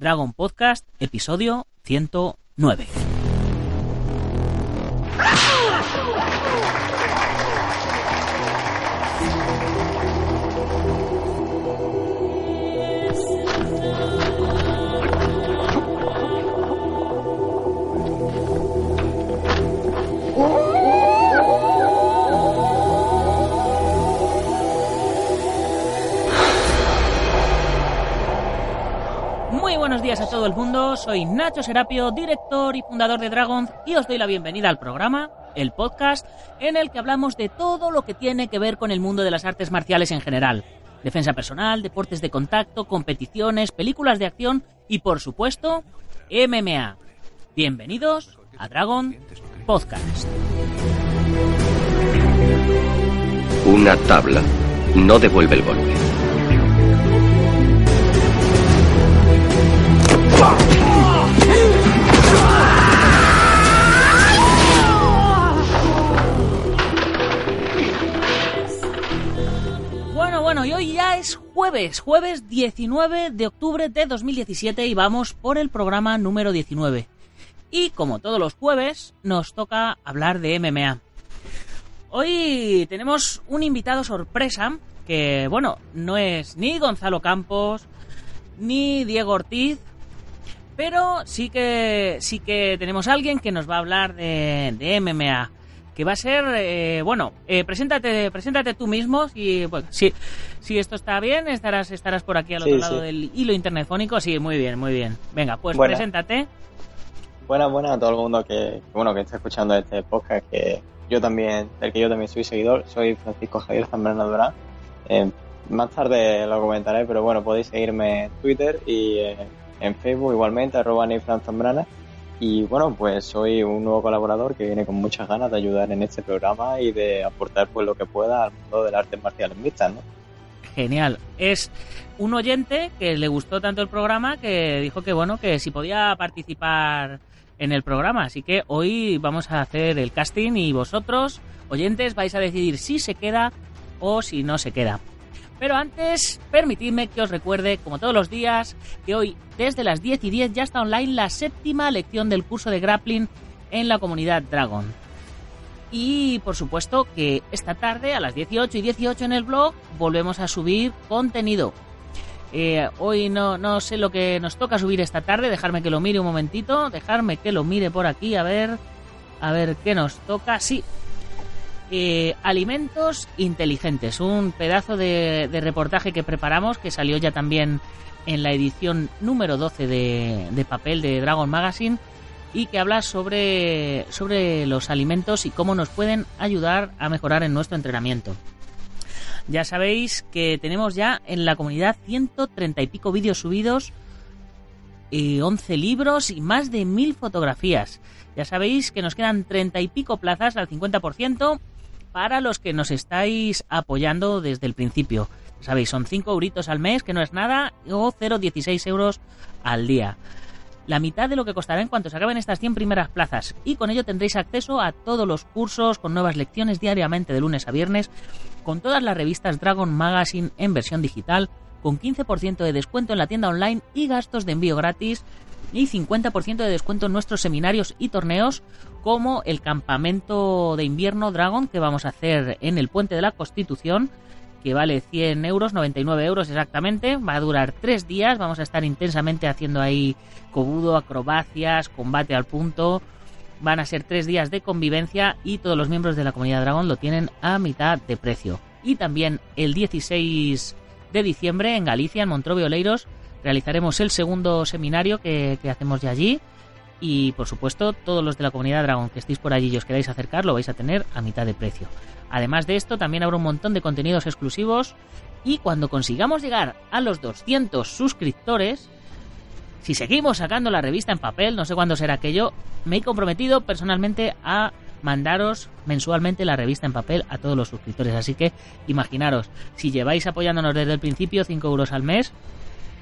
Dragon Podcast, episodio 109. Buenos días a todo el mundo, soy Nacho Serapio, director y fundador de Dragon y os doy la bienvenida al programa, el podcast, en el que hablamos de todo lo que tiene que ver con el mundo de las artes marciales en general. Defensa personal, deportes de contacto, competiciones, películas de acción y por supuesto, MMA. Bienvenidos a Dragon Podcast. Una tabla no devuelve el golpe. Bueno, bueno, y hoy ya es jueves, jueves 19 de octubre de 2017 y vamos por el programa número 19. Y como todos los jueves, nos toca hablar de MMA. Hoy tenemos un invitado sorpresa que, bueno, no es ni Gonzalo Campos ni Diego Ortiz, pero sí que sí que tenemos a alguien que nos va a hablar de, de MMA, que va a ser, eh, bueno, eh, preséntate, preséntate tú mismo, si, bueno, si, si esto está bien, estarás estarás por aquí al Sí, otro lado sí. del hilo internetfónico, sí, muy bien, muy bien. Venga, pues Buena. preséntate. Buenas, buenas a todo el mundo que, bueno, que está escuchando este podcast, que yo también, del que yo también soy seguidor, soy Francisco Javier Zambrana Durán. Eh, más tarde lo comentaré, pero bueno, podéis seguirme en Twitter y eh, en Facebook igualmente, arroba Zambrana. Y bueno, pues soy un nuevo colaborador que viene con muchas ganas de ayudar en este programa y de aportar pues lo que pueda al mundo de las artes marciales mixtas, ¿no? Genial. Es un oyente que le gustó tanto el programa que dijo que bueno, que si podía participar en el programa. Así que hoy vamos a hacer el casting y vosotros, oyentes, vais a decidir si se queda o si no se queda. Pero antes, permitidme que os recuerde, como todos los días, que hoy desde las 10 y 10 ya está online la séptima lección del curso de grappling en la comunidad Dragon. Y por supuesto que esta tarde a las 18 y 18 en el blog volvemos a subir contenido. Eh, hoy no, no sé lo que nos toca subir esta tarde, dejarme que lo mire un momentito, dejarme que lo mire por aquí, a ver, a ver qué nos toca. Sí, eh, alimentos inteligentes, un pedazo de, reportaje que preparamos que salió ya también en la edición número 12 de, papel de Dragon Magazine y que habla sobre, sobre los alimentos y cómo nos pueden ayudar a mejorar en nuestro entrenamiento. Ya sabéis que tenemos ya en la comunidad 130 y pico vídeos subidos, eh, 11 libros y más de 1000 fotografías. Ya sabéis que nos quedan 30 y pico plazas al 50% para los que nos estáis apoyando desde el principio. Sabéis, son 5 euritos al mes, que no es nada, o 0,16 euros al día la mitad de lo que costará en cuanto se acaben estas 100 primeras plazas y con ello tendréis acceso a todos los cursos con nuevas lecciones diariamente de lunes a viernes, con todas las revistas Dragon Magazine en versión digital, con 15% de descuento en la tienda online y gastos de envío gratis y 50% de descuento en nuestros seminarios y torneos como el campamento de invierno Dragon que vamos a hacer en el Puente de la Constitución que vale 100 euros, 99 euros exactamente. Va a durar tres días. Vamos a estar intensamente haciendo ahí cobudo, acrobacias, combate al punto. Van a ser tres días de convivencia y todos los miembros de la comunidad Dragón lo tienen a mitad de precio. Y también el 16 de diciembre en Galicia, en Montrobio Oleiros, realizaremos el segundo seminario que, hacemos ya allí. Y por supuesto, todos los de la comunidad Dragon que estéis por allí y os queráis acercar, lo vais a tener a mitad de precio. Además de esto, también habrá un montón de contenidos exclusivos. Y cuando consigamos llegar a los 200 suscriptores, si seguimos sacando la revista en papel, no sé cuándo será aquello, me he comprometido personalmente a mandaros mensualmente la revista en papel a todos los suscriptores. Así que imaginaros, si lleváis apoyándonos desde el principio, 5 euros al mes,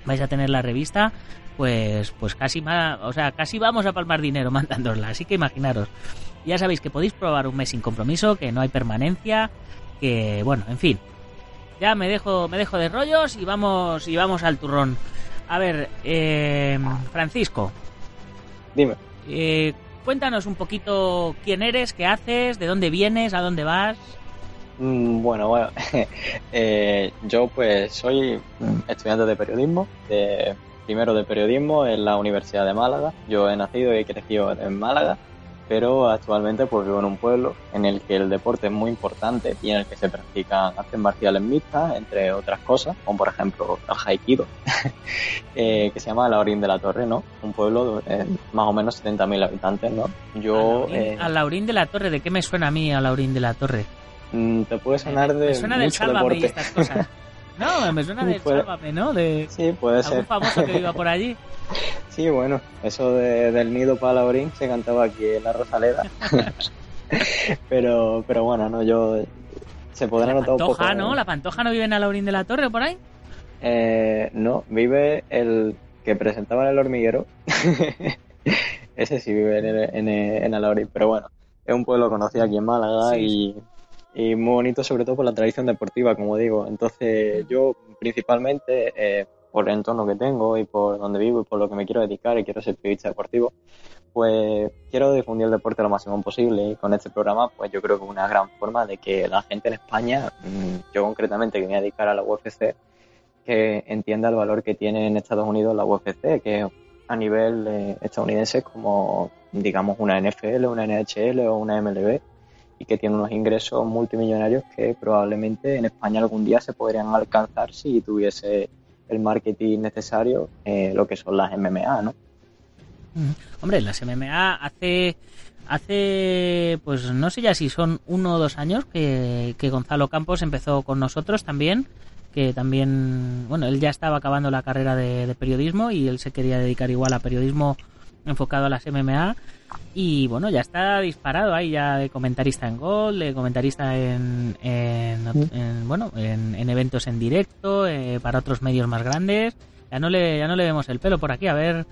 vais a tener la revista, pues, pues casi, ma- o sea, casi vamos a palmar dinero mandándosla. Así que imaginaros. Ya sabéis que podéis probar un mes sin compromiso, que no hay permanencia, que bueno, en fin. Ya me dejo, me dejo de rollos y vamos, y vamos al turrón. A ver, eh, Francisco. Dime. Eh, cuéntanos un poquito quién eres, qué haces, de dónde vienes, a dónde vas. Mm, bueno, bueno, eh, yo pues soy estudiante de periodismo, de primero de periodismo en la Universidad de Málaga. Yo he nacido y he crecido en Málaga, pero actualmente pues vivo en un pueblo en el que el deporte es muy importante y en el que se practican artes marciales mixtas, entre otras cosas, como por ejemplo el Haikido, eh, que se llama Laurín de la Torre, ¿no? Un pueblo de más o menos 70.000 habitantes, ¿no? Yo... A Laurín, eh, a Laurín de la Torre, ¿de qué me suena a mí a Laurín de la Torre? Mm, te puede sonar de. Me suena mucho del Sálvame deporte. y estas cosas. No, me suena del Puede- Sálvame, ¿no? De Sí, puede algún ser. famoso que viva por allí. Sí, bueno, eso de- del nido para Laurín se cantaba aquí en la Rosaleda. pero, pero bueno, no, yo. Se podrá La notar un poco. Pantoja, ¿no? La Pantoja no vive en Laurín de la Torre por ahí. Eh, no, vive el que presentaba en el hormiguero. Ese sí vive en, en, en Alaurín, pero bueno, es un pueblo conocido aquí en Málaga Sí. y, y muy bonito sobre todo por la tradición deportiva, como digo. Entonces yo principalmente, eh, por el entorno que tengo y por donde vivo y por lo que me quiero dedicar y quiero ser periodista deportivo, pues quiero difundir el deporte lo máximo posible. Y con este programa pues yo creo que es una gran forma de que la gente en España, mm, yo concretamente que me voy a dedicar a la UFC, que entienda el valor que tiene en Estados Unidos la UFC, que a nivel eh, estadounidense es como, digamos, una NFL, una NHL o una MLB, y que tiene unos ingresos multimillonarios que probablemente en España algún día se podrían alcanzar si tuviese el marketing necesario, lo que son las MMA, ¿no? Hombre, las MMA hace hace pues no sé ya si son uno o dos años que, que Gonzalo Campos empezó con nosotros también que también bueno él ya estaba acabando la carrera de, de periodismo y él se quería dedicar igual a periodismo enfocado a las MMA y bueno ya está disparado ahí ya de comentarista en Gol de comentarista en, en, en, bueno en, en eventos en directo eh, para otros medios más grandes ya no le ya no le vemos el pelo por aquí a ver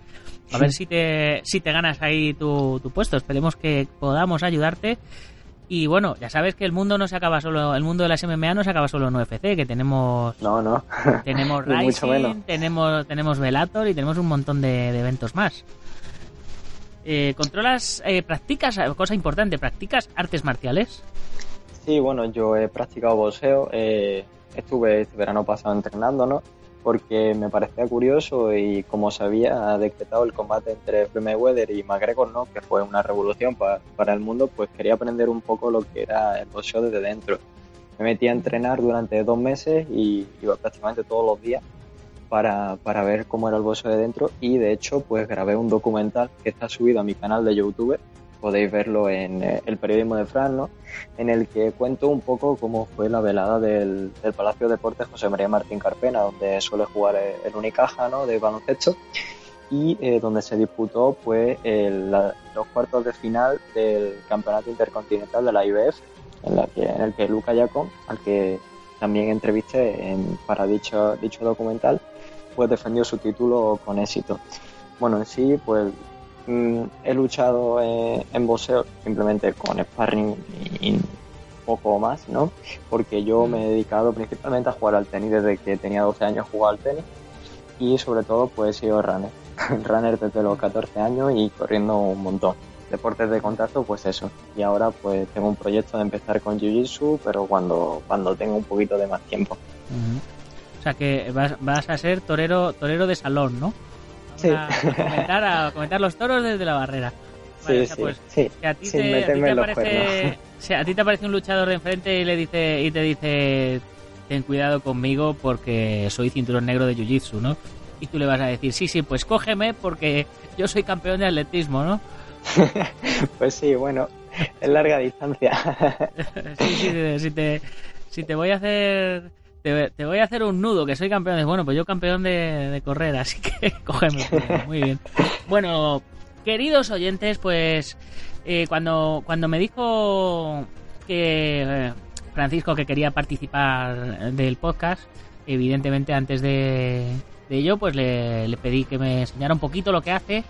a ver si te, si te ganas ahí tu, tu puesto. Esperemos que podamos ayudarte. Y bueno, ya sabes que el mundo no se acaba solo, el mundo de las MMA no se acaba solo en UFC, que tenemos No, no. tenemos Rising, menos. tenemos tenemos Velator y tenemos un montón de, de eventos más. Eh, ¿Controlas, eh, practicas, cosa importante, artes marciales? Sí, bueno, yo he practicado boxeo, eh, estuve este verano pasado entrenando, ¿no? Porque me parecía curioso y como se había decretado el combate entre Mayweather y McGregor, ¿no? Que fue una revolución pa- para el mundo, pues quería aprender un poco lo que era el boxeo desde dentro. Me metí a entrenar durante dos meses y iba prácticamente todos los días para, para ver cómo era el boxeo de dentro y de hecho pues grabé un documental que está subido a mi canal de YouTube, podéis verlo en eh, el periodismo de Fran, ¿no? en el que cuento un poco cómo fue la velada del, del Palacio de Deportes José María Martín Carpena, donde suele jugar el, el Unicaja ¿no? de baloncesto y eh, donde se disputó pues el- la- los cuartos de final del Campeonato Intercontinental de la IBF, en, la que, en el que Luca Yacon, al que también entrevisté en- para dicho, dicho documental, pues defendió su título con éxito. Bueno, en sí, pues mm, he luchado eh, en boxeo simplemente con sparring y, y poco más, ¿no? Porque yo me he dedicado principalmente a jugar al tenis desde que tenía 12 años jugaba al tenis y sobre todo pues he sido runner. runner desde los 14 años y corriendo un montón. Deportes de contacto, pues eso. Y ahora pues tengo un proyecto de empezar con Jiu-Jitsu, pero cuando, cuando tenga un poquito de más tiempo. Ujú. O sea que vas, vas a ser torero torero de salón, ¿no? Sí. A, a comentar, a comentar los toros desde la barrera. Vale, sí, o sea, sí, pues, sí. Si a ti Sin te, a ti aparece, cuernos. si a ti te aparece un luchador de enfrente y le dice y te dice ten cuidado conmigo porque soy cinturón negro de jiu-jitsu, ¿no? Y tú le vas a decir, sí, sí, pues cógeme porque yo soy campeón de atletismo, ¿no? Pues sí, bueno, es larga distancia. sí, sí, sí, si te, si te voy a hacer... Te, voy a hacer un nudo, que soy campeón. Bueno, pues yo campeón de, correr, así que cógeme. Muy bien. Bueno, queridos oyentes, pues eh, cuando, cuando me dijo que eh, Francisco que quería participar del podcast, evidentemente antes de, de ello, pues le pedí que me enseñara un poquito lo que hace.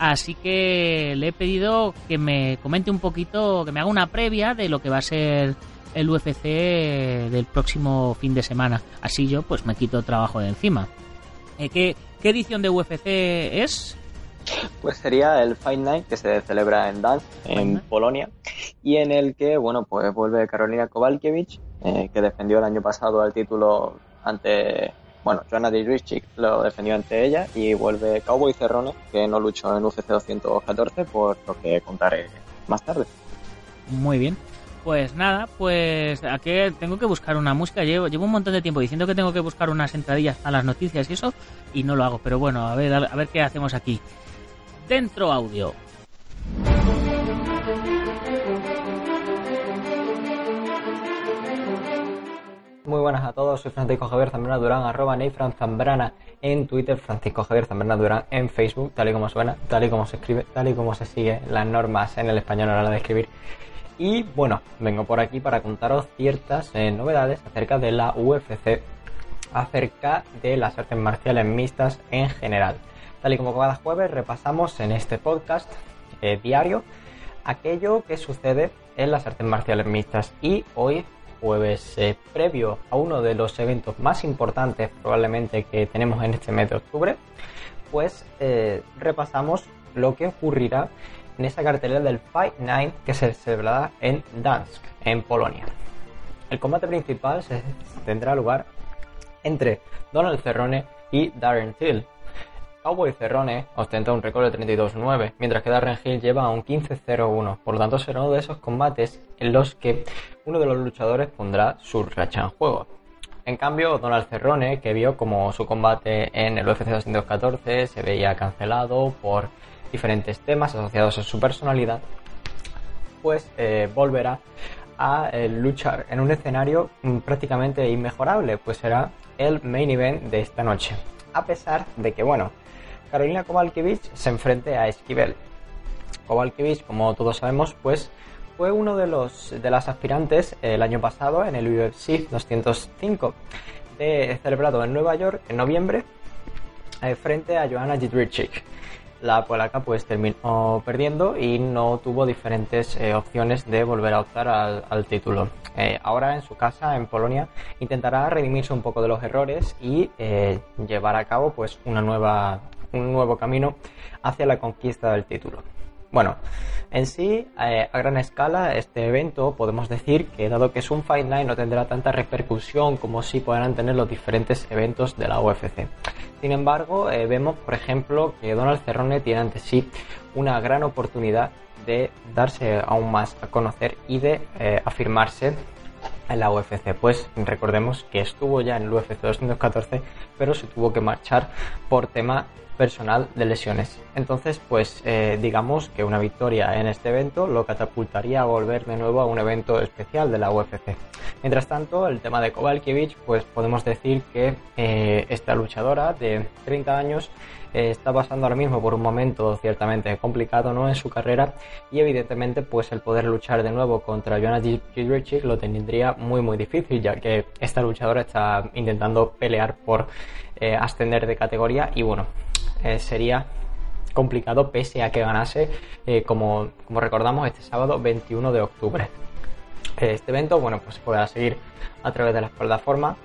Así que le he pedido que me comente un poquito, que me haga una previa de lo que va a ser el UFC del próximo fin de semana. Así yo pues me quito trabajo de encima. Eh, ¿qué, ¿Qué edición de UFC es? Pues sería el Fight Night que se celebra en Dansk, en Polonia, y en el que, bueno, pues vuelve Carolina Kowalkiewicz, eh, que defendió el año pasado el título ante, bueno, Joanna Dijicic lo defendió ante ella, y vuelve Cowboy Cerrone, que no luchó en UFC 214, por lo que contaré más tarde. Muy bien. Pues nada, pues aquí tengo que buscar una música. Llevo, llevo un montón de tiempo diciendo que tengo que buscar unas entradillas a las noticias y eso, y no lo hago. Pero bueno, a ver, a ver qué hacemos aquí. Dentro audio. Muy buenas a todos, soy Francisco Javier Zambrana Durán, arroba Neifran Zambrana en Twitter, Francisco Javier Zambrana Durán en Facebook, tal y como suena, tal y como se escribe, tal y como se sigue las normas en el español a la hora de escribir. Y bueno, vengo por aquí para contaros ciertas eh, novedades acerca de la UFC, acerca de las artes marciales mixtas en general. Tal y como cada jueves repasamos en este podcast eh, diario aquello que sucede en las artes marciales mixtas y hoy jueves eh, previo a uno de los eventos más importantes probablemente que tenemos en este mes de octubre, pues repasamos lo que ocurrirá en esa cartelera del Fight Night que se celebrará en Dansk, en Polonia. El combate principal se tendrá lugar entre Donald Cerrone y Darren Till. Cowboy Cerrone ostenta un récord de 32-9, mientras que Darren Hill lleva un 15-0-1. Por lo tanto, será uno de esos combates en los que uno de los luchadores pondrá su racha en juego. En cambio, Donald Cerrone, que vio como su combate en el UFC 214 se veía cancelado por diferentes temas asociados a su personalidad, pues eh, volverá a eh, luchar en un escenario mm, prácticamente inmejorable, pues será el main event de esta noche. A pesar de que, bueno, Carolina Kowalkiewicz se enfrente a Esquivel. Kowalkiewicz, como todos sabemos, pues fue uno de los de las aspirantes el año pasado en el UFC 205 de, celebrado en Nueva York en noviembre eh, frente a Joanna Jędrzejczyk. La polaca pues terminó perdiendo y no tuvo diferentes eh, opciones de volver a optar al, título. Eh, ahora en su casa en Polonia intentará redimirse un poco de los errores y llevar a cabo pues una nueva un nuevo camino hacia la conquista del título. Bueno, en sí, eh, a gran escala, este evento podemos decir que dado que es un Fight Night no tendrá tanta repercusión como si podrán tener los diferentes eventos de la UFC. Sin embargo, eh, vemos, por ejemplo, que Donald Cerrone tiene ante sí una gran oportunidad de darse aún más a conocer y de eh, afirmarse en la UFC. Pues recordemos que estuvo ya en el UFC 214, pero se tuvo que marchar por tema personal de lesiones. Entonces, pues eh, digamos que una victoria en este evento lo catapultaría a volver de nuevo a un evento especial de la UFC. Mientras tanto, el tema de Kovalkiewicz, pues podemos decir que eh, esta luchadora de 30 años eh, está pasando ahora mismo por un momento ciertamente complicado ¿no? en su carrera y evidentemente pues el poder luchar de nuevo contra Joanna Jędrzejczyk lo tendría muy muy difícil ya que esta luchadora está intentando pelear por ascender de categoría y bueno eh, sería complicado pese a que ganase, eh, como, como, recordamos, este sábado 21 de octubre. Eh, este evento, bueno, pues se podrá seguir a través de las plataformas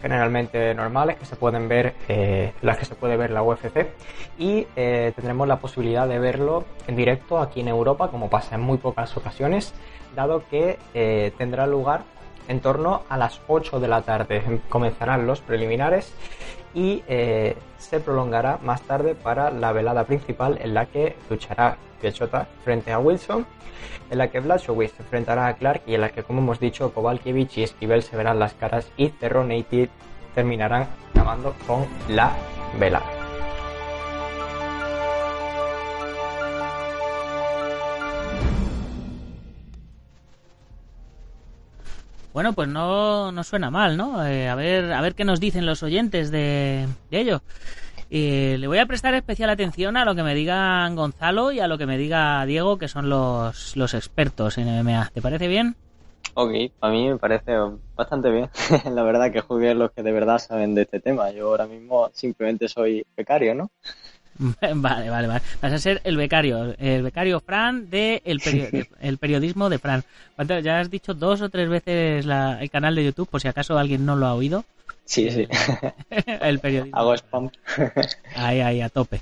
generalmente normales que se pueden ver, las que se puede ver la UFC y tendremos la posibilidad de verlo en directo aquí en Europa, como pasa en muy pocas ocasiones, dado que tendrá lugar en torno a las 8 de la tarde. Comenzarán los preliminares y eh, se prolongará más tarde para la velada principal en la que luchará Piechota frente a Wilson, en la que Blachowicz se enfrentará a Clark y en la que, como hemos dicho, Kovalkiewicz y Esquivel se verán las caras y Cerrone y terminarán acabando con la velada. Bueno, pues no, no suena mal, ¿no? Eh, a ver a ver qué nos dicen los oyentes de, ello. Eh, le voy a prestar especial atención a lo que me digan Gonzalo y a lo que me diga Diego, que son los, los expertos en MMA. ¿Te parece bien? Ok, a mí me parece bastante bien. La verdad que jueguen los que de verdad saben de este tema. Yo ahora mismo simplemente soy becario, ¿no? Vale, vale, vale. Vas a ser el becario, el becario Fran de el, el periodismo de Fran. Ya has dicho dos o tres veces el canal de YouTube, por si acaso alguien no lo ha oído. Sí, sí. el periodismo. Hago spam. Ahí, ahí, a tope.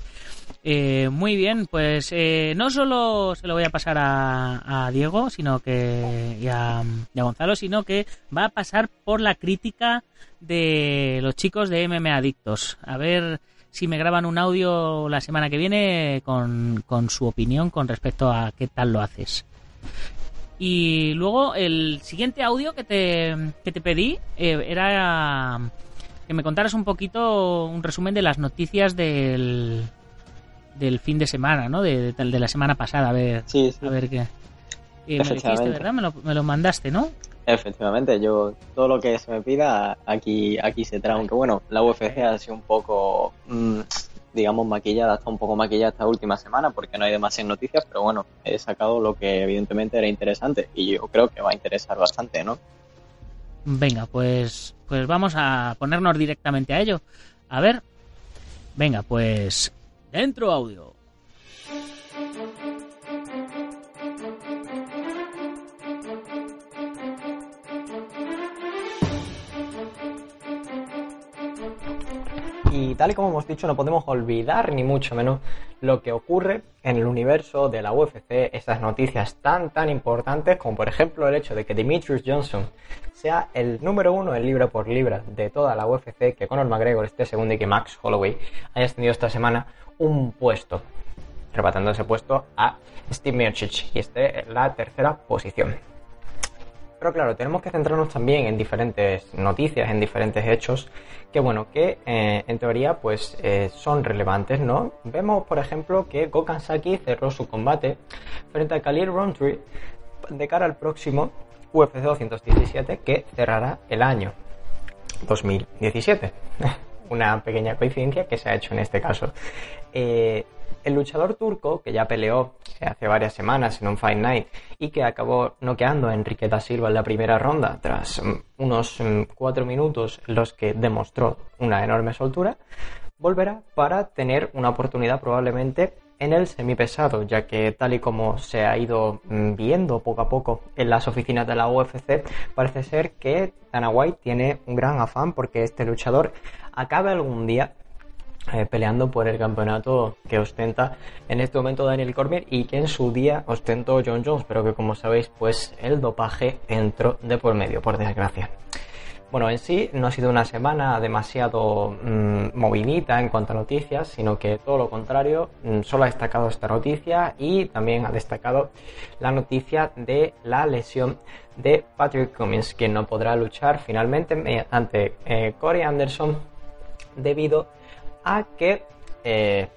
Eh, muy bien, pues eh, no solo se lo voy a pasar a, a Diego, sino que y a, y a Gonzalo, sino que va a pasar por la crítica de los chicos de MM Adictos. A ver si me graban un audio la semana que viene con, con su opinión con respecto a qué tal lo haces. Y luego el siguiente audio que te, que te pedí eh, era que me contaras un poquito un resumen de las noticias del, del fin de semana, ¿no? De, de- de la semana pasada, a ver, Sí, sí. a ver qué. Eh, me dijiste. ¿verdad? Me lo, me lo mandaste, ¿no? Efectivamente, yo todo lo que se me pida aquí aquí se trae, aunque bueno, la UFC ha sido un poco, mm, digamos, maquillada, está un poco maquillada esta última semana porque no hay demasiadas noticias, pero bueno, he sacado lo que evidentemente era interesante y yo creo que va a interesar bastante, ¿no? Venga, pues, pues vamos a ponernos directamente a ello. A ver. Venga, pues. Dentro audio. Y tal y como hemos dicho, no podemos olvidar ni mucho menos lo que ocurre en el universo de la UFC, esas noticias tan tan importantes como por ejemplo el hecho de que Demetrius Johnson sea el número uno en libra por libra de toda la UFC, que Conor McGregor esté segundo y que Max Holloway haya ascendido esta semana un puesto, rebatando ese puesto a Steve Miocic y esté en la tercera posición. Pero claro, tenemos que centrarnos también en diferentes noticias, en diferentes hechos, que bueno, que eh, en teoría pues eh, son relevantes, ¿no? Vemos, por ejemplo, que Gokhan Saki cerró su combate frente a Khalil Rountree de cara al próximo UFC 217 que cerrará el año 2017. Una pequeña coincidencia que se ha hecho en este caso. Eh, el luchador turco, que ya peleó hace varias semanas en un Fight Night y que acabó noqueando a Enrique da Silva en la primera ronda tras mm, unos mm, cuatro minutos en los que demostró una enorme soltura, volverá para tener una oportunidad probablemente en el semipesado, ya que tal y como se ha ido mm, viendo poco a poco en las oficinas de la UFC, parece ser que Dana White tiene un gran afán porque este luchador acabe algún día eh, peleando por el campeonato que ostenta en este momento Daniel Cormier y que en su día ostentó John Jones, pero que como sabéis, pues el dopaje entró de por medio, por desgracia. Bueno, en sí no ha sido una semana demasiado mm, movidita en cuanto a noticias, sino que todo lo contrario, mm, solo ha destacado esta noticia y también ha destacado la noticia de la lesión de Patrick Cummins, quien no podrá luchar finalmente me- ante eh, Corey Anderson debido a que eh,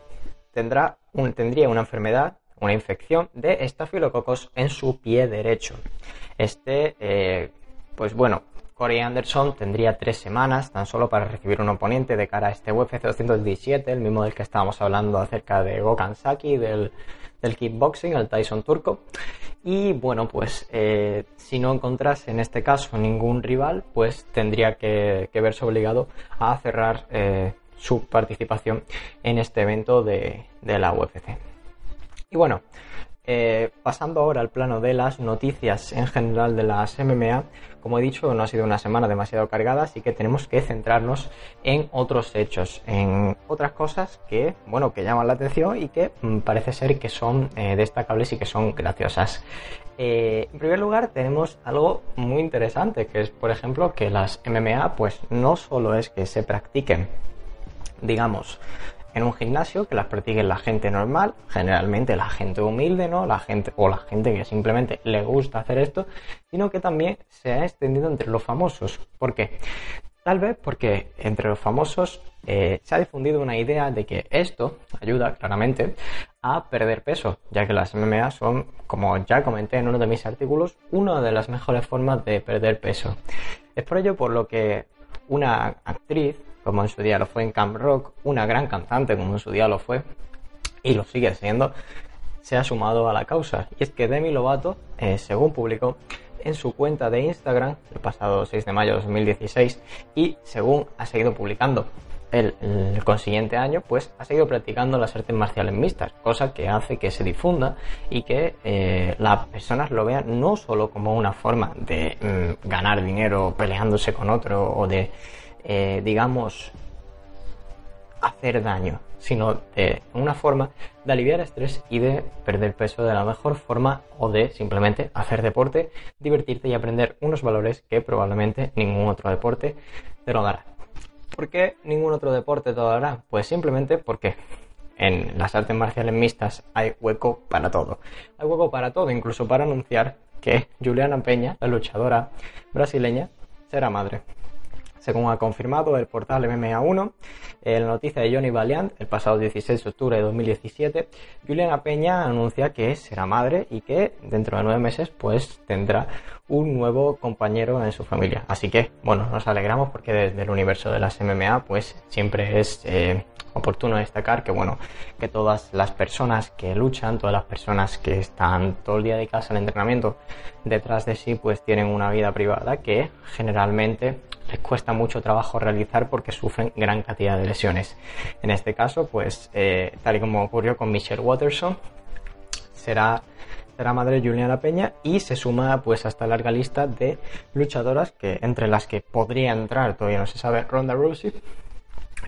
tendrá un- tendría una enfermedad, una infección de estafilococos en su pie derecho. Este, eh, pues bueno, Corey Anderson tendría tres semanas tan solo para recibir un oponente de cara a este UFC 217, el mismo del que estábamos hablando acerca de Gokhan Saki, del, del kickboxing, el Tyson turco. Y bueno, pues eh, si no encontrase en este caso ningún rival, pues tendría que, que verse obligado a cerrar eh, su participación en este evento de, de la UFC. Y bueno, eh, pasando ahora al plano de las noticias en general de las MMA, como he dicho, no ha sido una semana demasiado cargada, así que tenemos que centrarnos en otros hechos, en otras cosas que, bueno, que llaman la atención y que mm, parece ser que son eh, destacables y que son graciosas. Eh, en primer lugar, tenemos algo muy interesante, que es, por ejemplo, que las MMA, pues no solo es que se practiquen, digamos, en un gimnasio que las practique la gente normal, generalmente la gente humilde, ¿no? La gente o la gente que simplemente le gusta hacer esto, sino que también se ha extendido entre los famosos. ¿Por qué? Tal vez porque entre los famosos eh, se ha difundido una idea de que esto ayuda claramente a perder peso, ya que las MMA son, como ya comenté en uno de mis artículos, una de las mejores formas de perder peso. Es por ello por lo que una actriz, como en su día lo fue en Camp Rock, una gran cantante, como en su día lo fue, y lo sigue siendo, se ha sumado a la causa. Y es que Demi Lovato, eh, según publicó en su cuenta de Instagram el pasado 6 de mayo de 2016 y según ha seguido publicando el, consiguiente año, pues ha seguido practicando las artes marciales mixtas, cosa que hace que se difunda y que eh, las personas lo vean no solo como una forma de mm, ganar dinero peleándose con otro o de eh, digamos, hacer daño, sino de una forma de aliviar estrés y de perder peso de la mejor forma o de simplemente hacer deporte, divertirte y aprender unos valores que probablemente ningún otro deporte te lo dará. ¿Por qué ningún otro deporte te lo dará? Pues simplemente porque en las artes marciales mixtas hay hueco para todo. Hay hueco para todo, incluso para anunciar que Juliana Peña, la luchadora brasileña, será madre. Según ha confirmado el portal MMA1, en la noticia de Johnny Valiant, el pasado 16 de octubre de 2017, Juliana Peña anuncia que será madre y que dentro de nueve meses pues tendrá un nuevo compañero en su familia. Así que, bueno, nos alegramos porque desde el universo de las MMA pues siempre es eh, oportuno destacar que bueno que todas las personas que luchan todas las personas que están todo el día dedicadas al entrenamiento detrás de sí pues tienen una vida privada que generalmente les cuesta mucho trabajo realizar porque sufren gran cantidad de lesiones en este caso pues eh, tal y como ocurrió con Michelle Watterson será será madre Juliana Peña y se suma pues a esta larga lista de luchadoras que entre las que podría entrar todavía no se sabe Ronda Rousey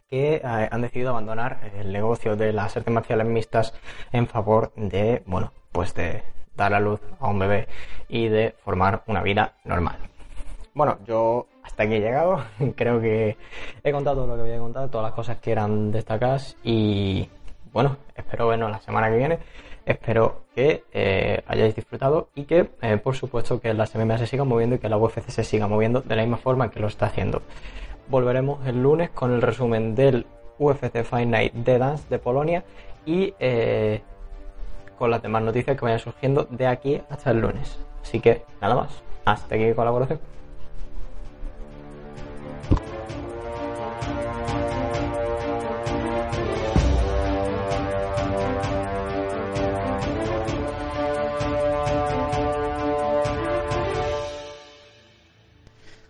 que eh, han decidido abandonar el negocio de las artes marciales mixtas en favor de, bueno, pues de dar a luz a un bebé y de formar una vida normal. Bueno, yo hasta aquí he llegado. Creo que he contado lo que había contado, todas las cosas que eran destacadas y bueno, espero vernos la semana que viene. Espero que eh, hayáis disfrutado y que, eh, por supuesto, que las MMA se sigan moviendo y que la UFC se siga moviendo de la misma forma que lo está haciendo volveremos el lunes con el resumen del UFC Fight Night de Dance de Polonia y eh, con las demás noticias que vayan surgiendo de aquí hasta el lunes. Así que nada más, hasta aquí colaboración.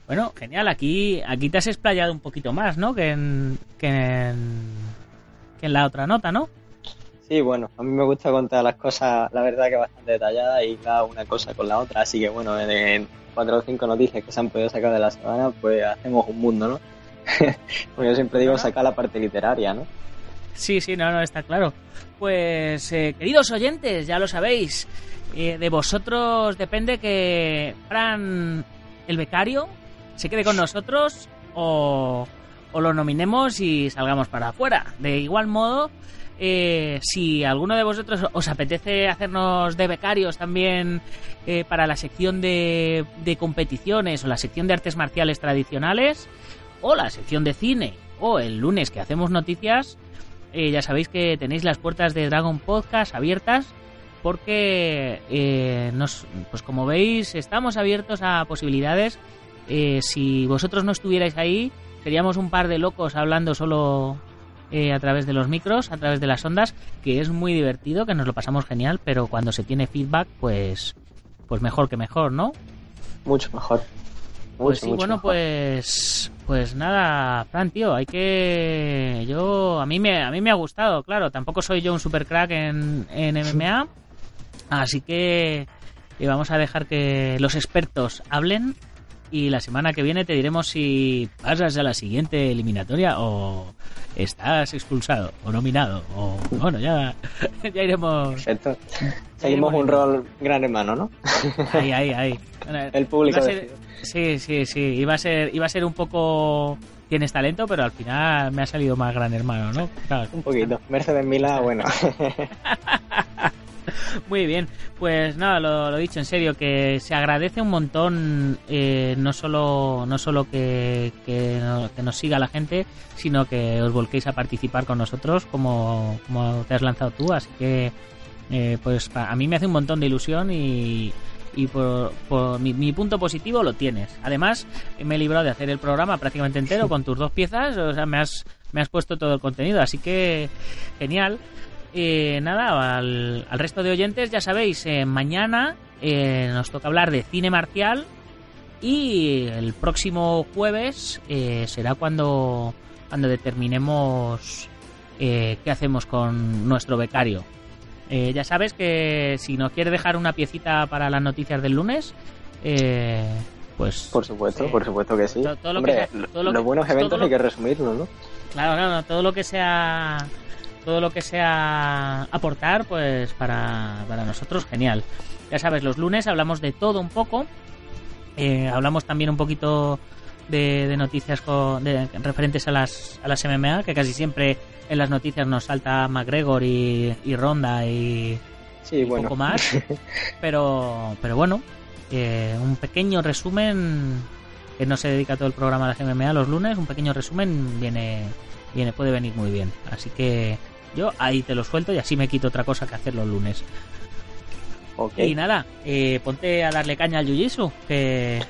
Bueno, genial. Aquí, aquí te has explayado un poquito más, ¿no? Que en, que en, que en la otra nota, ¿no? Sí, bueno, a mí me gusta contar las cosas, la verdad que bastante detalladas y la una cosa con la otra, así que bueno, en cuatro o cinco noticias que se han podido sacar de la semana, pues hacemos un mundo, ¿no? Como yo siempre digo, sacar la parte literaria, ¿no? Sí, sí, no, no, está claro. Pues, eh, queridos oyentes, ya lo sabéis, eh, de vosotros depende que Fran, el becario, se quede con nosotros o, lo nominemos y salgamos para afuera. De igual modo, eh, si alguno de vosotros os apetece hacernos de becarios también eh, para la sección de, de, competiciones o la sección de artes marciales tradicionales o la sección de cine o el lunes que hacemos noticias, eh, ya sabéis que tenéis las puertas de Dragon Podcast abiertas porque nos, pues como veis estamos abiertos a posibilidades eh, si vosotros no estuvierais ahí, seríamos un par de locos hablando solo eh, a través de los micros, a través de las ondas, que es muy divertido, que nos lo pasamos genial, pero cuando se tiene feedback, pues, pues mejor que mejor, ¿no? Mucho mejor. pues sí, bueno, pues pues nada, Fran, tío, hay que yo a mí me a mí me ha gustado, claro, tampoco soy yo un super crack en, en MMA, así que vamos a dejar que los expertos hablen y la semana que viene te diremos si pasas a la siguiente eliminatoria o estás expulsado o nominado o bueno ya ya iremos seguimos un rol gran hermano no ahí ahí ahí. El público sí sí sí iba a ser iba a ser un poco tienes talento pero al final me ha salido más gran hermano no un poquito. Mercedes Mila bueno Muy bien, pues nada, lo, dicho en serio, que se agradece un montón eh, no solo no solo que, que, nos siga la gente, sino que os volquéis a participar con nosotros como, como te has lanzado tú, así que eh, pues a mí me hace un montón de ilusión y, y por, mi, punto positivo lo tienes. Además, me he librado de hacer el programa prácticamente entero con tus dos piezas, o sea, me has, me has puesto todo el contenido, así que genial. Eh, nada, al, resto de oyentes, ya sabéis, eh, mañana eh, nos toca hablar de cine marcial y el próximo jueves será cuando, cuando determinemos qué hacemos con nuestro becario. ya sabes que si nos quiere dejar una piecita para las noticias del lunes, pues... Por supuesto, por supuesto que sí. Todo- todo lo que sea- todo lo los que- buenos todo eventos lo- hay que resumirlos, ¿no? Claro, claro, todo lo que sea todo lo que sea aportar, pues para, para nosotros genial. Ya sabes, los lunes hablamos de todo un poco. Eh, hablamos también un poquito de, de noticias con- de- referentes a las, a las MMA, que casi siempre en las noticias nos salta McGregor y, y Ronda y, Sí, y bueno. poco más. Pero, pero bueno, eh, un pequeño resumen que no se dedica todo el programa a las MMA los lunes, un pequeño resumen viene, viene, puede venir muy bien. Así que yo ahí te lo suelto y así me quito otra cosa que hacer los lunes. Y nada, eh, ponte a darle caña al Jiu-Jitsu, que,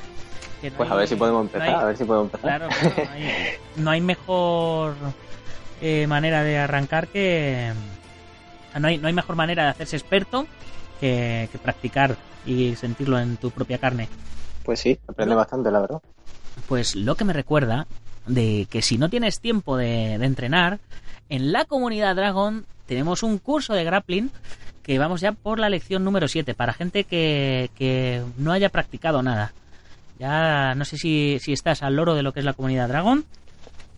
que no Pues a ver si podemos no empezar, hay- a ver si podemos empezar. Claro, claro, no hay, no hay mejor eh, manera de arrancar que. No hay, no hay mejor manera de hacerse experto que, que practicar y sentirlo en tu propia carne. Pues sí, aprende bastante, la verdad. Pues lo que me recuerda de que si no tienes tiempo de, de entrenar, en la comunidad Dragon tenemos un curso de grappling que vamos ya por la lección número 7 para gente que, que no haya practicado nada. Ya no sé si, si estás al loro de lo que es la comunidad Dragon.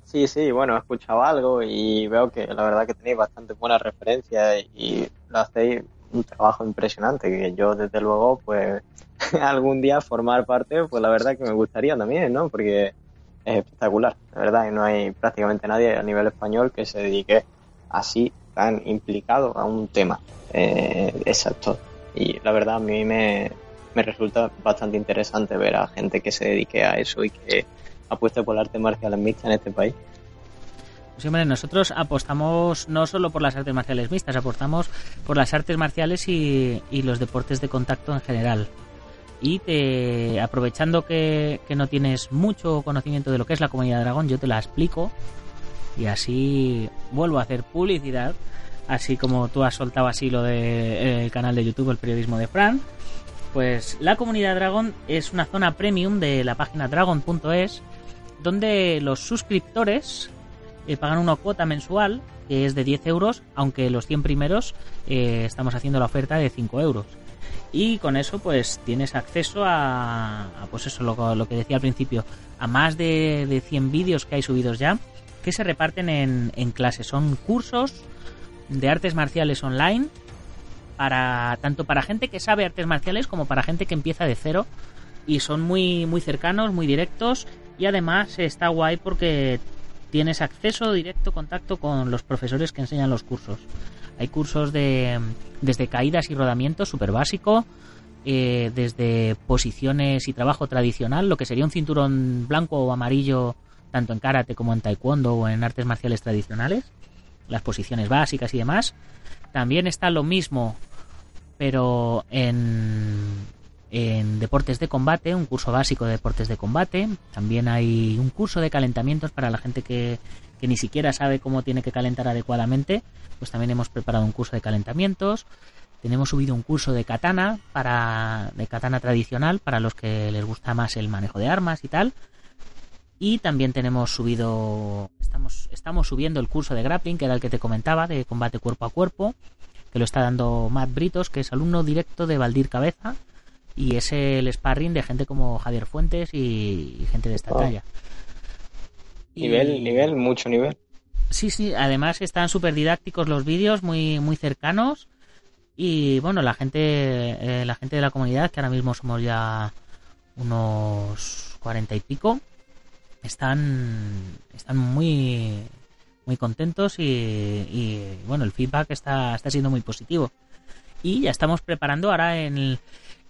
Sí, sí, bueno, he escuchado algo y veo que la verdad que tenéis bastante buenas referencias y lo hacéis un trabajo impresionante que yo desde luego pues algún día formar parte pues la verdad que me gustaría también, ¿no? Porque es espectacular, la verdad, y no hay prácticamente nadie a nivel español que se dedique así tan implicado a un tema eh, exacto. Y la verdad a mí me, me resulta bastante interesante ver a gente que se dedique a eso y que apueste por las artes marciales mixtas en este país. Pues hombre, nosotros apostamos no solo por las artes marciales mixtas, apostamos por las artes marciales y, y los deportes de contacto en general. Y te, aprovechando que, no tienes mucho conocimiento de lo que es la comunidad dragón, yo te la explico y así vuelvo a hacer publicidad, así como tú has soltado así lo del canal de YouTube, el periodismo de Fran. Pues la comunidad Dragon es una zona premium de la página dragon.es donde los suscriptores eh, pagan una cuota mensual que es de 10 euros, aunque los 100 primeros eh, estamos haciendo la oferta de 5 euros. Y con eso pues tienes acceso a, pues eso, lo, lo, que decía al principio, a más de, de 100 vídeos que hay subidos ya, que se reparten en, en clases. Son cursos de artes marciales online para tanto para gente que sabe artes marciales como para gente que empieza de cero y son muy muy cercanos, muy directos y además está guay porque tienes acceso directo, contacto con los profesores que enseñan los cursos. Hay cursos de desde caídas y rodamientos, súper básico, eh, desde posiciones y trabajo tradicional, lo que sería un cinturón blanco o amarillo tanto en karate como en taekwondo o en artes marciales tradicionales, las posiciones básicas y demás. También está lo mismo, pero en, en deportes de combate, un curso básico de deportes de combate. También hay un curso de calentamientos para la gente que, que ni siquiera sabe cómo tiene que calentar adecuadamente. Pues también hemos preparado un curso de calentamientos. Tenemos subido un curso de katana para de katana tradicional para los que les gusta más el manejo de armas y tal. Y también tenemos subido estamos estamos subiendo el curso de grappling que era el que te comentaba de combate cuerpo a cuerpo que lo está dando Matt Britos que es alumno directo de Valdir Cabeza y es el sparring de gente como Javier Fuentes y, gente de esta talla. Nivel, Y- nivel, mucho nivel. Sí, sí, además están súper didácticos los vídeos, muy, muy cercanos. Y bueno, la gente, eh, la gente de la comunidad, que ahora mismo somos ya unos cuarenta y pico, están, están muy, muy contentos y, y, bueno, el feedback está, está siendo muy positivo. Y ya estamos preparando ahora en el,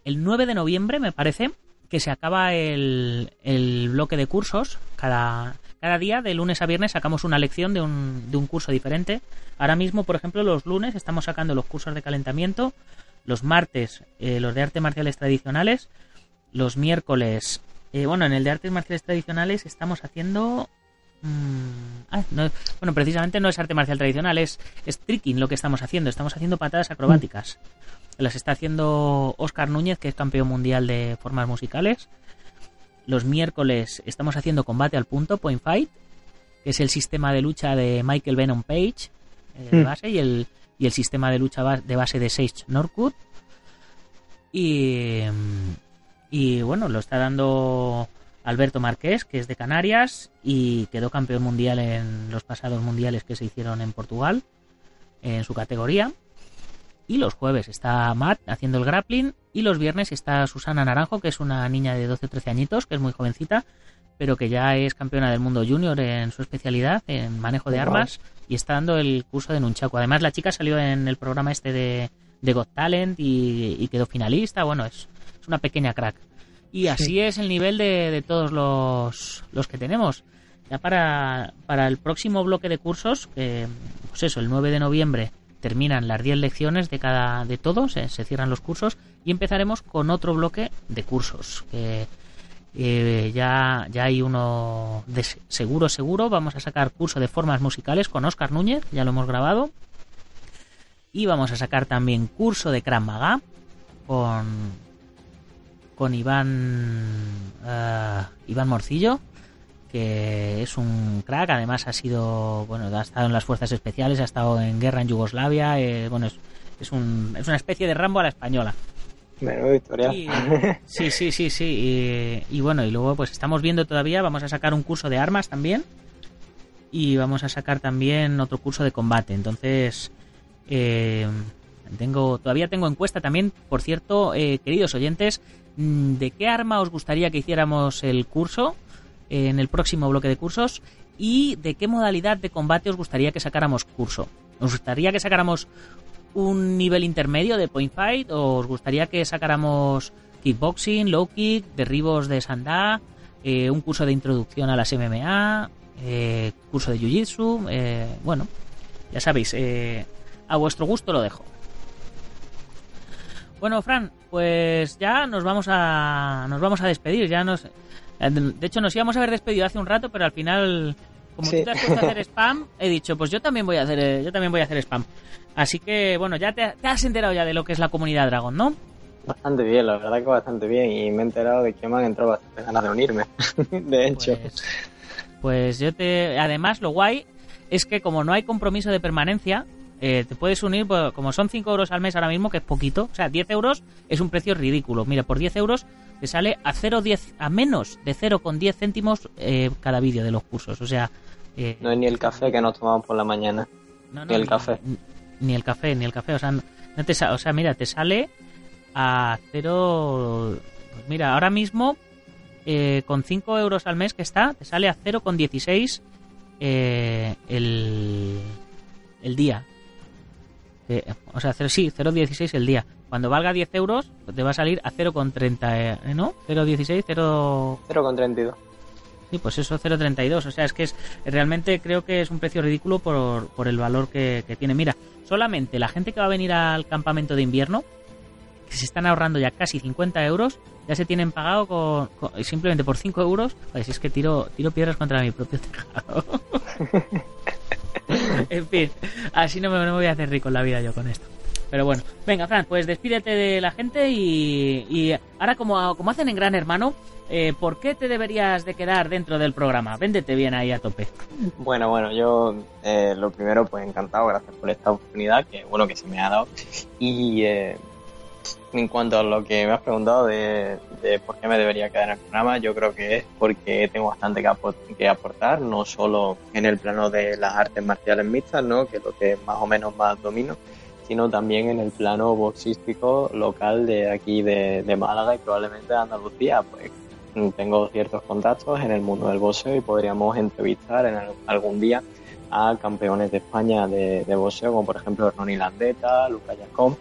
el 9 de noviembre, me parece, que se acaba el, el bloque de cursos. Cada, cada día, de lunes a viernes, sacamos una lección de un, de un curso diferente. Ahora mismo, por ejemplo, los lunes estamos sacando los cursos de calentamiento, los martes eh, los de artes marciales tradicionales, los miércoles, eh, bueno, en el de artes marciales tradicionales estamos haciendo... mm, no, bueno, precisamente no es arte marcial tradicional, es, es lo que estamos haciendo. Estamos haciendo patadas acrobáticas. Las está haciendo Oscar Núñez, que es campeón mundial de formas musicales. Los miércoles estamos haciendo combate al punto, point fight, que es el sistema de lucha de Michael Venom Page eh, de Mm. base y el, y el sistema de lucha de base de Sage Norwood. Y, Y bueno, lo está dando Alberto Marqués, que es de Canarias y quedó campeón mundial en los pasados mundiales que se hicieron en Portugal, en su categoría. Y los jueves está Matt haciendo el grappling. Y los viernes está Susana Naranjo, que es una niña de 12 o 13 añitos, que es muy jovencita, pero que ya es campeona del mundo junior en su especialidad, en manejo de armas, y está dando el curso de Nunchaku. Además, la chica salió en el programa este de, de Got Talent y, quedó finalista. Bueno, es, es una pequeña crack. Y así es el nivel de, de todos los, los, que tenemos. Ya para, para el próximo bloque de cursos, pues eso, el 9 de noviembre terminan las 10 lecciones de cada de todos, eh, se cierran los cursos y empezaremos con otro bloque de cursos eh, ya, ya hay uno de seguro, seguro. Vamos a sacar curso de formas musicales con Oscar Núñez, ya lo hemos grabado. Y vamos a sacar también curso de Krav Maga con, con Iván, uh, Iván Morcillo, que es un crack. Además ha sido, bueno, ha estado en las fuerzas especiales, ha estado en guerra en Yugoslavia. Eh, bueno, es, es, un, es una especie de Rambo a la española. sí, sí, sí, sí. Y, bueno, y luego pues estamos viendo todavía, vamos a sacar un curso de armas también. Y vamos a sacar también otro curso de combate. Entonces, eh, tengo, todavía tengo encuesta también, por cierto, eh, queridos oyentes, mm, ¿de qué arma os gustaría que hiciéramos el curso en el próximo bloque de cursos? ¿Y de qué modalidad de combate os gustaría que sacáramos curso? ¿Os gustaría que sacáramos un nivel intermedio de point fight o os gustaría que sacáramos kickboxing, low kick, derribos de sandá, eh, un curso de introducción a las MMA, eh, curso de jiu-jitsu, eh, bueno, ya sabéis, a vuestro gusto lo dejo. Bueno, Fran, pues ya nos vamos a nos vamos a despedir, ya nos de hecho nos íbamos a haber despedido hace un rato, pero al final como tú te has puesto a hacer spam, he dicho, pues yo también voy a hacer yo también voy a hacer spam. Así que, bueno, ya te, has enterado ya de lo que es la comunidad Dragon, ¿no? Bastante bien, la verdad que bastante bien. Y me he enterado de que me han entrado bastante ganas de unirme. de hecho. Pues, pues, yo te. Además, lo guay es que como no hay compromiso de permanencia, eh, te puedes unir, pues, como son 5 euros al mes ahora mismo, que es poquito, o sea, 10 euros es un precio ridículo. Mira, por 10 euros te sale a 0,10, a menos de 0,10 céntimos eh, cada vídeo de los cursos, o sea... Eh, no es ni el café que nos tomamos por la mañana, no, no, ni el café ni el café, ni el café. O sea, no te, o sea mira, te sale a cero. Pues mira, ahora mismo eh, con 5 euros al mes que está, te sale a 0,16 eh, el, el día. Eh, o sea, sí, 0,16 el día. Cuando valga 10 euros, te va a salir a 0,30, eh, ¿no? 0,16, 0... 0,32. Sí, pues eso 0,32. O sea, es que es realmente creo que es un precio ridículo por, por el valor que, que, tiene. Mira, solamente la gente que va a venir al campamento de invierno, que se están ahorrando ya casi 50 euros, ya se tienen pagado con, simplemente por 5 euros. Pues es que tiro, tiro piedras contra mi propio tejado. en fin, así no me, voy a hacer rico en la vida yo con esto. Pero bueno, venga, Fran, pues despídete de la gente y, y ahora como, como hacen en Gran Hermano, eh, ¿por qué te deberías de quedar dentro del programa? Véndete bien ahí a tope. Bueno, bueno, yo eh, lo primero, pues encantado, gracias por esta oportunidad que, bueno, que se me ha dado. Y eh, en cuanto a lo que me has preguntado de, por qué me debería quedar en el programa, yo creo que es porque tengo bastante que, aportar, no solo en el plano de las artes marciales mixtas, ¿no? que es lo que más o menos más domino, sino también en el plano boxístico local de aquí de, de Málaga y probablemente de Andalucía, pues tengo ciertos contactos en el mundo del boxeo y podríamos entrevistar en algún día a campeones de España de, boxeo, como por ejemplo Ronnie Landeta, Lucas Yacón,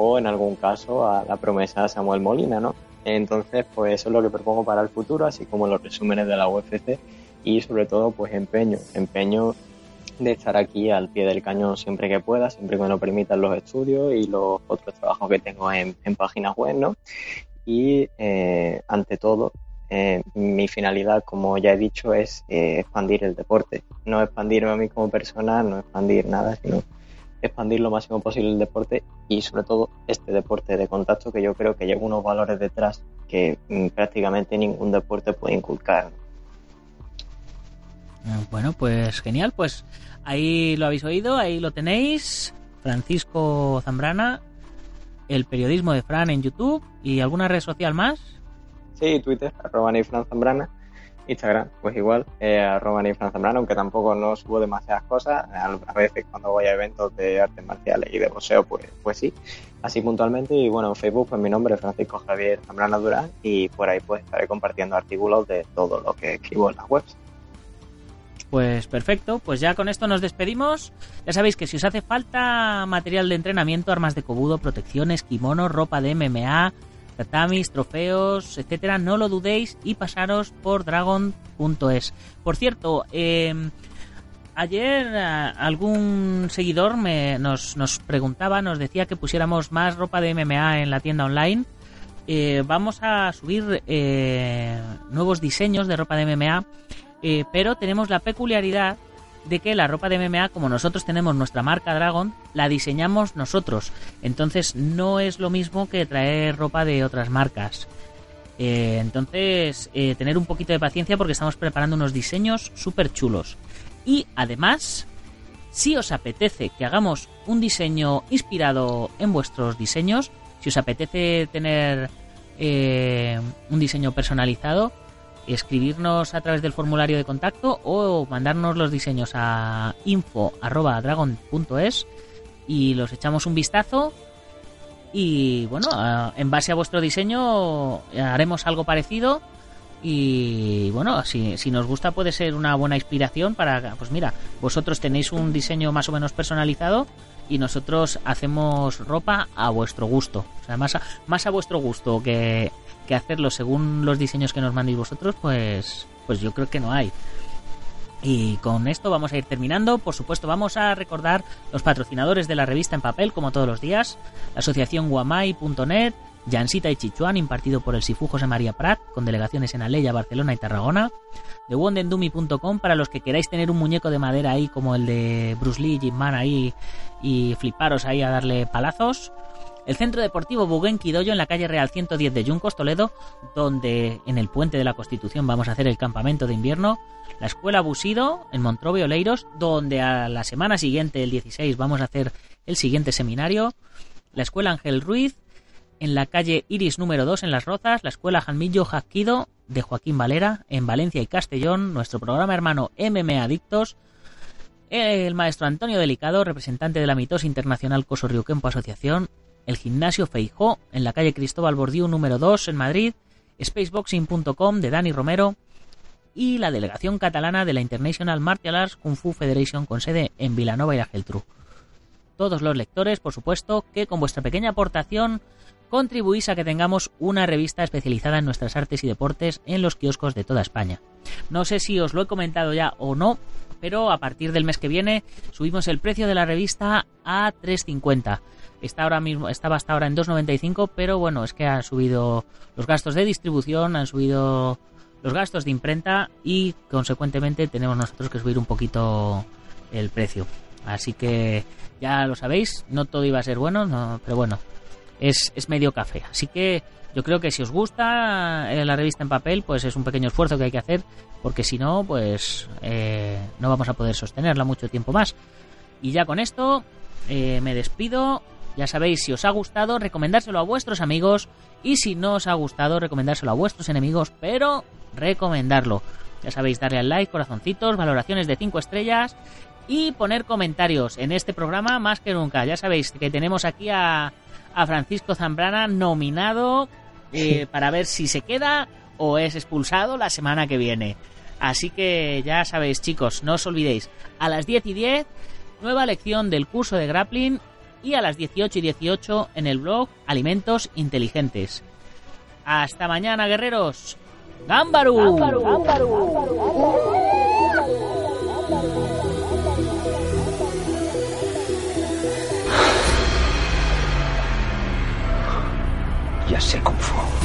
o en algún caso a la promesa Samuel Molina, ¿no? Entonces, pues eso es lo que propongo para el futuro, así como los resúmenes de la UFC y sobre todo, pues empeño, empeño de estar aquí al pie del cañón siempre que pueda, siempre que me lo permitan los estudios y los otros trabajos que tengo en, páginas web, ¿no? Y eh, ante todo, eh, mi finalidad, como ya he dicho, es eh, expandir el deporte. No expandirme a mí como persona, no expandir nada, sino expandir lo máximo posible el deporte y sobre todo este deporte de contacto que yo creo que lleva unos valores detrás que mm, prácticamente ningún deporte puede inculcar. Eh, bueno, pues genial, pues ahí lo habéis oído, ahí lo tenéis. Francisco Zambrana, el periodismo de Fran en YouTube y alguna red social más. Sí, Twitter, arroba Zambrana. Instagram, pues igual, eh, arroba Zambrana, aunque tampoco no subo demasiadas cosas. A veces cuando voy a eventos de artes marciales y de boxeo, pues, pues sí, así puntualmente. Y bueno, en Facebook, pues mi nombre es Francisco Javier Zambrana Durán y por ahí pues estaré compartiendo artículos de todo lo que escribo en las webs. Pues perfecto, pues ya con esto nos despedimos. Ya sabéis que si os hace falta material de entrenamiento, armas de cobudo, protecciones, kimono, ropa de MMA, tatamis, trofeos, etcétera, no lo dudéis y pasaros por dragon.es. Por cierto, em, ayer eh, algún seguidor me, nos, nos, preguntaba, nos decía que pusiéramos más ropa de MMA en la tienda online. Eh, vamos a subir eh, nuevos diseños de ropa de MMA pero tenemos la peculiaridad de que la ropa de MMA, como nosotros tenemos nuestra marca Dragon, la diseñamos nosotros. Entonces no es lo mismo que traer ropa de otras marcas. Eh, entonces, eh, tener un poquito de paciencia porque estamos preparando unos diseños súper chulos. Y además, si os apetece que hagamos un diseño inspirado en vuestros diseños, si os apetece tener un diseño personalizado, escribirnos a través del formulario de contacto o mandarnos los diseños a info.dragon.es y los echamos un vistazo y bueno, en base a vuestro diseño haremos algo parecido y bueno, si, si nos gusta puede ser una buena inspiración para, pues mira, vosotros tenéis un diseño más o menos personalizado y nosotros hacemos ropa a vuestro gusto, o sea, más más a vuestro gusto que, que hacerlo según los diseños que nos mandéis vosotros, pues, pues yo creo que no hay. Y con esto vamos a ir terminando. Por supuesto, vamos a recordar los patrocinadores de la revista en papel, como todos los días. La asociación guamai.net, Jansita y Chichuan, impartido por el Sifu José María Prat, con delegaciones en Aleya, Barcelona y Tarragona. De wondendumi.com, para los que queráis tener un muñeco de madera ahí, como el de Bruce Lee, Jim Man ahí, y fliparos ahí a darle palazos el Centro Deportivo Buguen Quidoyo en la calle Real 110 de Yuncos, Toledo, donde en el Puente de la Constitución vamos a hacer el campamento de invierno. La Escuela Busido en Montrove Oleiros, donde a la semana siguiente, el 16, vamos a hacer el siguiente seminario. La Escuela Ángel Ruiz en la calle Iris número 2 en Las Rozas. La Escuela Jalmillo Jaquido de Joaquín Valera en Valencia y Castellón. Nuestro programa hermano MM Adictos el maestro Antonio Delicado, representante de la Mitos Internacional Coso Kempo Asociación, el gimnasio Feijó en la calle Cristóbal Bordiú número 2 en Madrid, spaceboxing.com de Dani Romero y la delegación catalana de la International Martial Arts Kung Fu Federation con sede en Vilanova y la. Todos los lectores, por supuesto, que con vuestra pequeña aportación contribuís a que tengamos una revista especializada en nuestras artes y deportes en los kioscos de toda España. No sé si os lo he comentado ya o no, pero a partir del mes que viene subimos el precio de la revista a 3.50 Está ahora mismo, estaba hasta ahora en 2.95, pero bueno, es que han subido los gastos de distribución, han subido los gastos de imprenta y consecuentemente tenemos nosotros que subir un poquito el precio. Así que ya lo sabéis, no todo iba a ser bueno, pero bueno, es, es medio café. Así que yo creo que si os gusta eh, la revista en papel, pues es un pequeño esfuerzo que hay que hacer, porque si no, pues eh, no vamos a poder sostenerla mucho tiempo más. Y ya con esto eh, me despido. Ya sabéis, si os ha gustado, recomendárselo a vuestros amigos y si no os ha gustado, recomendárselo a vuestros enemigos, pero recomendarlo. Ya sabéis, darle al like, corazoncitos, valoraciones de 5 estrellas y poner comentarios en este programa más que nunca. Ya sabéis que tenemos aquí a, Francisco Zambrana nominado eh, para ver si se queda o es expulsado la semana que viene. Así que ya sabéis, chicos, no os olvidéis, a las 10 y 10, nueva lección del curso de grappling y a las 18 y 18 en el blog Alimentos Inteligentes. Hasta mañana, guerreros. ¡Gámbaru! Ya sé cómo fue.